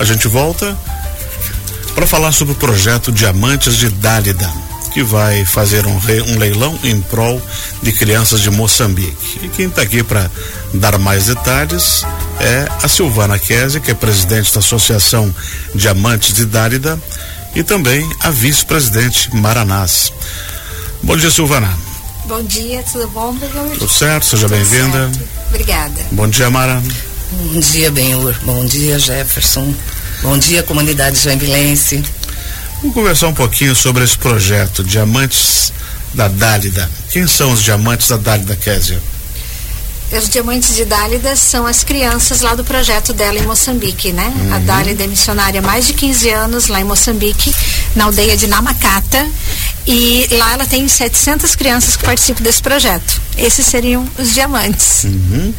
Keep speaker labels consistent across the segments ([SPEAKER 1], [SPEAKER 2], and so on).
[SPEAKER 1] a gente volta para falar sobre o projeto Diamantes de Dálida, que vai fazer um, um leilão em prol de crianças de Moçambique. E quem está aqui para dar mais detalhes é a Silvana Kese, que é presidente da Associação Diamantes de Dálida, e também a vice-presidente Maranás. Bom dia, Silvana.
[SPEAKER 2] Bom dia, tudo bom, Benhur?
[SPEAKER 1] Tudo certo, seja bem-vinda.
[SPEAKER 2] Obrigada.
[SPEAKER 1] Bom dia, Mara.
[SPEAKER 3] Bom dia, Benhur. Bom dia, Jefferson. Bom dia, comunidade joinvilense.
[SPEAKER 1] Vamos conversar um pouquinho sobre esse projeto Diamantes da Dálida. Quem são os diamantes da Dálida, Kézia?
[SPEAKER 2] Os diamantes de Dálida são as crianças lá do projeto dela em Moçambique, né? Uhum. A Dálida é missionária há mais de 15 anos lá em Moçambique, na aldeia de Namacata. E lá ela tem 700 crianças que participam desse projeto. Esses seriam os diamantes.
[SPEAKER 1] Uhum.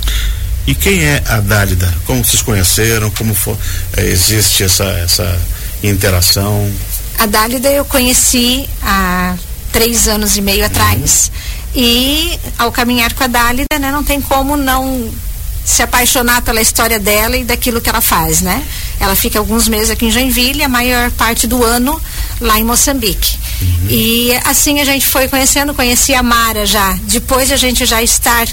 [SPEAKER 1] E quem é a Dálida? Como vocês conheceram? Como for, eh, existe essa, essa interação?
[SPEAKER 2] A Dálida eu conheci há três anos e meio atrás. Uhum. E ao caminhar com a Dálida, né, não tem como não se apaixonar pela história dela e daquilo que ela faz, né? Ela fica alguns meses aqui em Joinville, a maior parte do ano lá em Moçambique. Uhum. E assim a gente foi conhecendo, conheci a Mara já. Depois de a gente já estar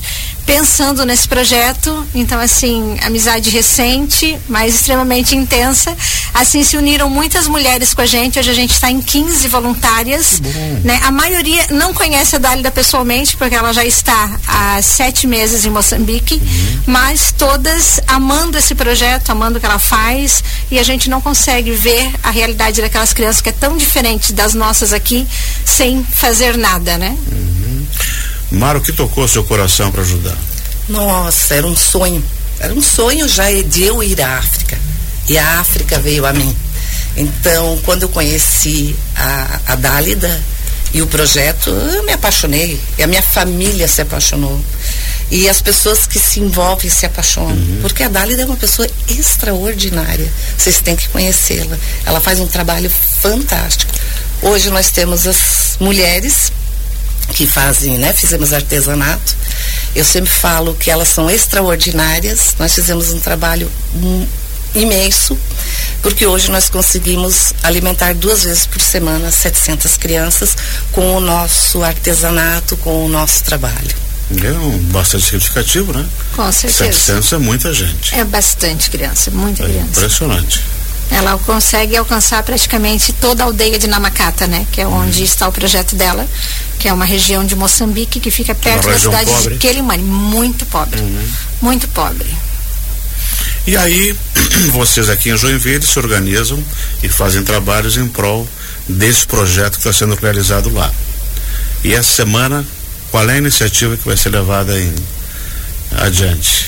[SPEAKER 2] pensando nesse projeto, então assim, amizade recente, mas extremamente intensa. Assim se uniram muitas mulheres com a gente. Hoje a gente está em 15 voluntárias. Né? A maioria não conhece a Dálida pessoalmente, porque ela já está há sete meses em Moçambique, uhum. mas todas amando esse projeto, amando o que ela faz, e a gente não consegue ver a realidade daquelas crianças que é tão diferente das nossas aqui, sem fazer nada, né?
[SPEAKER 1] Uhum. Mara, o que tocou seu coração para ajudar?
[SPEAKER 3] Nossa, era um sonho. Era um sonho já de eu ir à África. E a África veio a mim. Então, quando eu conheci a, a Dálida e o projeto, eu me apaixonei. E a minha família se apaixonou. E as pessoas que se envolvem se apaixonam. Uhum. Porque a Dálida é uma pessoa extraordinária. Vocês têm que conhecê-la. Ela faz um trabalho fantástico. Hoje nós temos as mulheres que fazem, né? Fizemos artesanato. Eu sempre falo que elas são extraordinárias. Nós fizemos um trabalho imenso, porque hoje nós conseguimos alimentar duas vezes por semana 700 crianças com o nosso artesanato, com o nosso trabalho.
[SPEAKER 1] É um bastante significativo, né?
[SPEAKER 2] Com certeza.
[SPEAKER 1] 700 é muita gente.
[SPEAKER 2] É bastante criança, muita é criança.
[SPEAKER 1] Impressionante.
[SPEAKER 2] Ela consegue alcançar praticamente toda a aldeia de Namacata, né? Que é onde está o projeto dela, que é uma região de Moçambique que fica perto da cidade pobre. de Quelimane. Muito pobre. Uhum. Muito pobre.
[SPEAKER 1] E aí, vocês aqui em Joinville se organizam e fazem trabalhos em prol desse projeto que está sendo realizado lá. E essa semana, qual é a iniciativa que vai ser levada em adiante?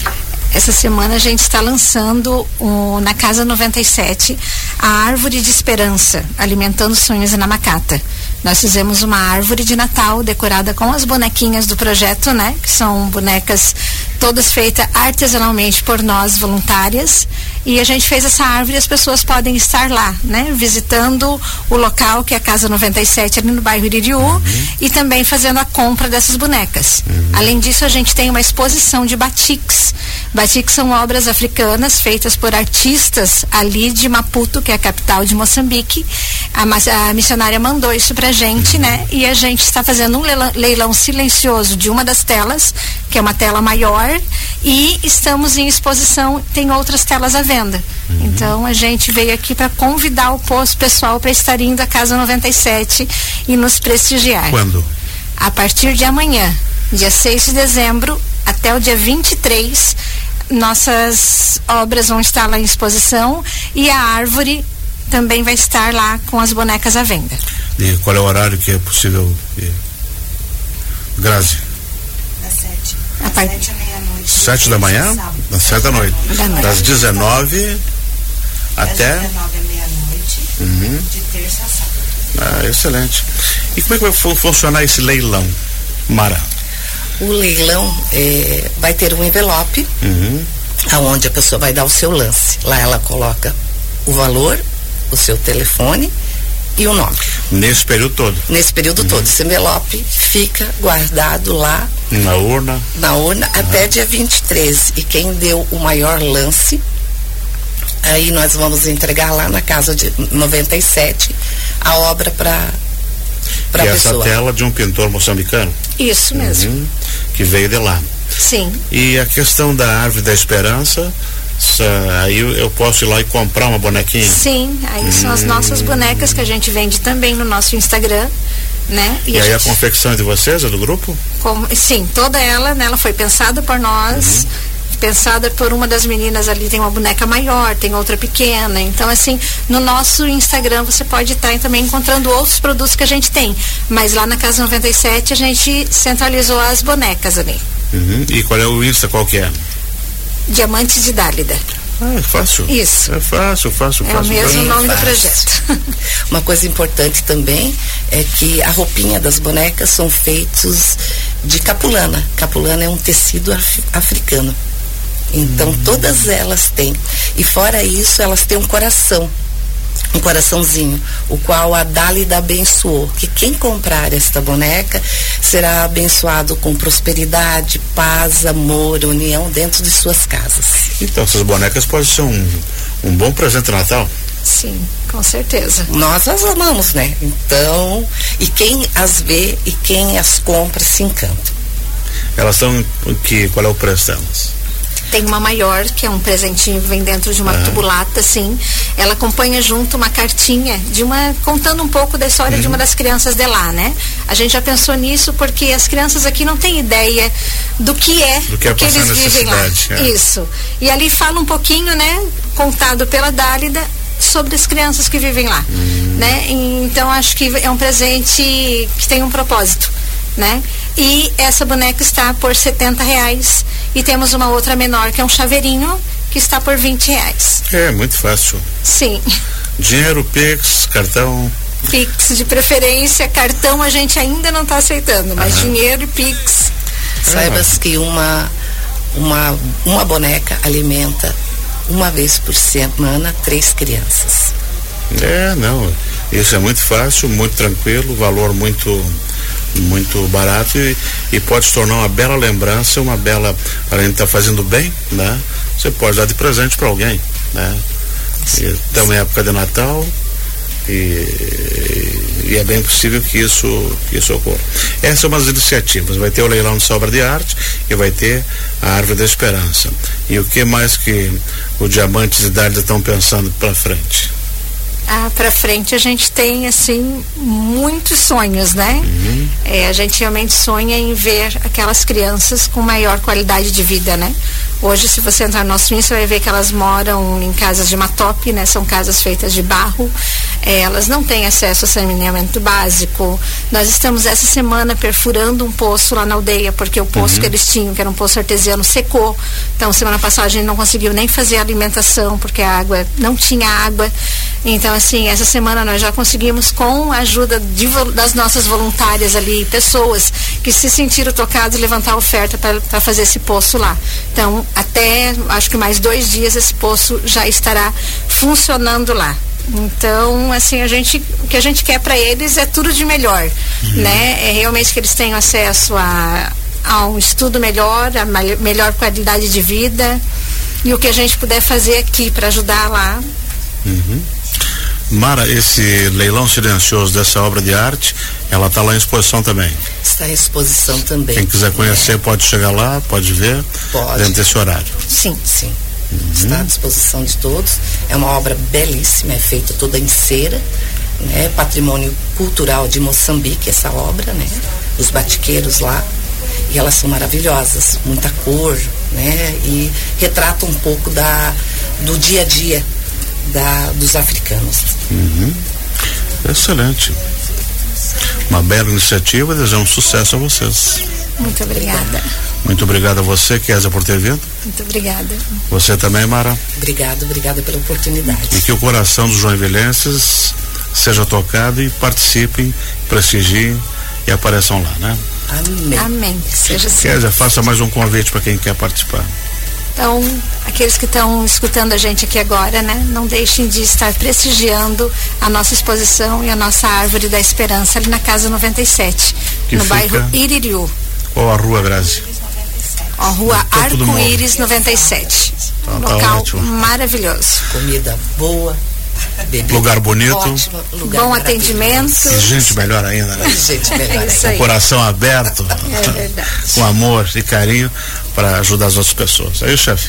[SPEAKER 2] Essa semana a gente está lançando o, na Casa 97 a Árvore de Esperança, Alimentando Sonhos na Macata. Nós fizemos uma árvore de Natal decorada com as bonequinhas do projeto, né? Que são bonecas todas feitas artesanalmente por nós voluntárias. E a gente fez essa árvore e as pessoas podem estar lá, né? Visitando o local que é a Casa 97 ali no bairro Iririú uhum. e também fazendo a compra dessas bonecas. Uhum. Além disso, a gente tem uma exposição de batiks. Batiks são obras africanas feitas por artistas ali de Maputo, que é a capital de Moçambique. A, a missionária mandou isso pra gente, né? E a gente está fazendo um leilão, leilão silencioso de uma das telas, que é uma tela maior, e estamos em exposição, tem outras telas à venda. Uhum. Então a gente veio aqui para convidar o posto pessoal para estar indo à Casa 97 e nos prestigiar.
[SPEAKER 1] Quando?
[SPEAKER 2] A partir de amanhã, dia 6 de dezembro, até o dia 23, nossas obras vão estar lá em exposição e a árvore também vai estar lá com as bonecas à venda.
[SPEAKER 1] E qual é o horário que é possível? Grazi?
[SPEAKER 4] Das sete. Das sete à meia-noite.
[SPEAKER 1] Sete da manhã? Das sete da noite. Das 19 até. Das 19 à meia-noite. Uhum. De terça a sábado. Ah, excelente. E como é que vai funcionar esse leilão, Mara?
[SPEAKER 3] O leilão é, vai ter um envelope, uhum. aonde a pessoa vai dar o seu lance. Lá ela coloca o valor, o seu telefone e o nome.
[SPEAKER 1] Nesse período todo?
[SPEAKER 3] Nesse período uhum. todo. Esse envelope fica guardado lá.
[SPEAKER 1] Na urna?
[SPEAKER 3] Na urna uhum. até dia 23. E quem deu o maior lance Aí nós vamos entregar lá na casa de 97 a obra para para
[SPEAKER 1] e essa tela de um pintor moçambicano.
[SPEAKER 2] Isso mesmo. Uhum,
[SPEAKER 1] que veio de lá.
[SPEAKER 2] Sim.
[SPEAKER 1] E a questão da árvore da esperança, aí eu posso ir lá e comprar uma bonequinha?
[SPEAKER 2] Sim, aí hum. são as nossas bonecas que a gente vende também no nosso Instagram. Né?
[SPEAKER 1] E, e a aí gente... a confecção é de vocês, é do grupo?
[SPEAKER 2] Como, sim, toda ela, né, ela foi pensada por nós. Uhum pensada por uma das meninas ali, tem uma boneca maior, tem outra pequena. Então, assim, no nosso Instagram você pode estar também encontrando outros produtos que a gente tem. Mas lá na Casa 97 a gente centralizou as bonecas ali.
[SPEAKER 1] Uhum. E qual é o Insta? Qual que é?
[SPEAKER 2] Diamantes de Dálida.
[SPEAKER 1] Ah, é fácil.
[SPEAKER 2] Isso.
[SPEAKER 1] É fácil, fácil,
[SPEAKER 2] é
[SPEAKER 1] fácil.
[SPEAKER 2] É o mesmo nome fácil. do projeto.
[SPEAKER 3] Uma coisa importante também é que a roupinha das bonecas são feitos de capulana. Capulana é um tecido af africano. Então hum. todas elas têm. E fora isso, elas têm um coração um coraçãozinho, o qual a Dálida abençoou, que quem comprar esta boneca será abençoado com prosperidade, paz, amor, união dentro de suas casas.
[SPEAKER 1] Então, essas bonecas podem ser um, um bom presente de Natal?
[SPEAKER 2] Sim, com certeza.
[SPEAKER 3] Nós as amamos, né? Então, e quem as vê e quem as compra se encanta.
[SPEAKER 1] Elas estão, que, qual é o preço delas?
[SPEAKER 2] Tem uma maior, que é um presentinho, vem dentro de uma tubulata, assim. Ela acompanha junto uma cartinha de uma. contando um pouco da história uhum. de uma uhum. das crianças de lá, né? A gente já pensou nisso porque as crianças aqui não têm ideia do que é,
[SPEAKER 1] do que, é
[SPEAKER 2] que eles vivem lá. É. Isso. E ali fala um pouquinho, né? Contado pela Dálida, sobre as crianças que vivem lá, hum. né? Então acho que é um presente que tem um propósito, né? E essa boneca está por 70 reais e temos uma outra menor que é um chaveirinho que está por 20 reais.
[SPEAKER 1] É, muito fácil.
[SPEAKER 2] Sim.
[SPEAKER 1] Dinheiro, Pix, cartão.
[SPEAKER 2] Pix de preferência, cartão a gente ainda não está aceitando, mas Aham. dinheiro e Pix.
[SPEAKER 3] Saibas que uma, uma, uma boneca alimenta uma vez por semana três crianças.
[SPEAKER 1] É, não. Isso é muito fácil, muito tranquilo, valor muito muito barato e, e, pode se tornar uma bela lembrança, uma bela, além de estar tá fazendo bem, né? Você pode dar de presente para alguém, né? Estamos em época de Natal e, e, é bem possível que isso, que isso ocorra. Essas são umas iniciativas. Vai ter o leilão de obra de arte e vai ter a árvore da esperança. E o que mais que o Diamantes e Dália estão pensando para frente?
[SPEAKER 2] Ah, para frente a gente tem assim muitos sonhos, né? Uhum. É, a gente realmente sonha em ver aquelas crianças com maior qualidade de vida, né? Hoje, se você entrar no nosso Insta, você vai ver que elas moram em casas de matope, né? São casas feitas de barro. É, elas não têm acesso a saneamento básico. Nós estamos essa semana perfurando um poço lá na aldeia, porque o poço uhum. que eles tinham, que era um poço artesiano, secou. Então, semana passada a gente não conseguiu nem fazer alimentação, porque a água não tinha água. Então, assim, essa semana nós já conseguimos, com a ajuda de, das nossas voluntárias ali, pessoas que se sentiram tocados, levantar oferta para fazer esse poço lá. Então, até acho que mais dois dias esse poço já estará funcionando lá. Então, assim, a gente, o que a gente quer para eles é tudo de melhor, uhum. né? É realmente que eles tenham acesso a, a um estudo melhor, a melhor qualidade de vida e o que a gente puder fazer aqui para ajudar lá.
[SPEAKER 1] Uhum. Mara, esse leilão silencioso dessa obra de arte, ela está lá em exposição também?
[SPEAKER 3] Está em exposição também.
[SPEAKER 1] Quem quiser conhecer é. pode chegar lá, pode ver,
[SPEAKER 3] pode.
[SPEAKER 1] dentro desse horário.
[SPEAKER 3] Sim, sim. Uhum. Está à disposição de todos. É uma obra belíssima, é feita toda em cera, né? Patrimônio cultural de Moçambique, essa obra, né? Os batiqueiros lá. E elas são maravilhosas, muita cor, né? E retrata um pouco da, do dia a dia da, dos africanos.
[SPEAKER 1] Uhum. Excelente. Uma bela iniciativa, desejo um sucesso a vocês.
[SPEAKER 2] Muito obrigada.
[SPEAKER 1] Muito obrigado a você, Kézia, por ter vindo.
[SPEAKER 2] Muito obrigada.
[SPEAKER 1] Você também, Mara.
[SPEAKER 3] Obrigado, obrigada pela oportunidade.
[SPEAKER 1] E que o coração dos joinvilenses seja tocado e participem, prestigiem e apareçam lá, né?
[SPEAKER 3] Amém.
[SPEAKER 2] Amém. Seja assim.
[SPEAKER 1] Kézia, faça mais um convite para quem quer participar.
[SPEAKER 2] Então, aqueles que estão escutando a gente aqui agora, né, não deixem de estar prestigiando a nossa exposição e a nossa árvore da esperança ali na Casa 97, que no bairro Iririu.
[SPEAKER 1] Qual a rua, Grazi?
[SPEAKER 2] Ó, rua Arco-Íris 97.
[SPEAKER 1] Tá,
[SPEAKER 2] um
[SPEAKER 1] tá
[SPEAKER 2] local
[SPEAKER 1] ótimo.
[SPEAKER 2] maravilhoso.
[SPEAKER 3] Comida boa, bebida
[SPEAKER 1] Lugar bonito.
[SPEAKER 3] ótimo, lugar
[SPEAKER 2] Bom atendimento.
[SPEAKER 1] E gente melhor ainda, né?
[SPEAKER 3] Gente, melhor
[SPEAKER 2] Isso
[SPEAKER 3] ainda.
[SPEAKER 2] aí.
[SPEAKER 1] Coração aberto,
[SPEAKER 2] É
[SPEAKER 1] com amor e carinho para ajudar as outras pessoas. Aí, chefe.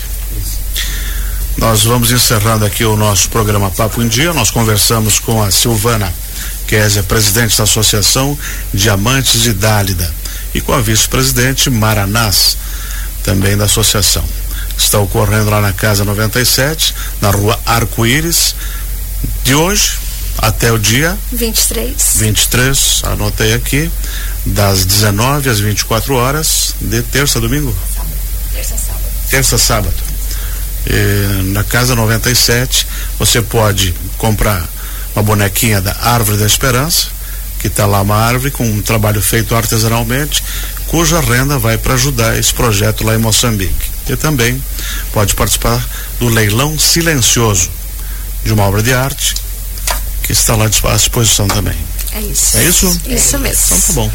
[SPEAKER 1] Nós vamos encerrando aqui o nosso programa Papo em Dia. Nós conversamos com a Silvana, que é a presidente da Associação Diamantes de Dálida, e com a vice-presidente Maranás, também da associação. Está ocorrendo lá na Casa 97, na rua Arco-Íris, de hoje até o dia
[SPEAKER 2] 23.
[SPEAKER 1] 23, anotei aqui, das 19 às 24 horas, de terça a domingo? Terça a sábado. E na Casa 97, você pode comprar uma bonequinha da Árvore da Esperança, que está lá uma árvore com um trabalho feito artesanalmente, cuja renda vai para ajudar esse projeto lá em Moçambique. E também pode participar do leilão silencioso de uma obra de arte que está lá à disposição também.
[SPEAKER 2] É isso.
[SPEAKER 1] É isso?
[SPEAKER 2] Isso mesmo.
[SPEAKER 1] Então tá bom.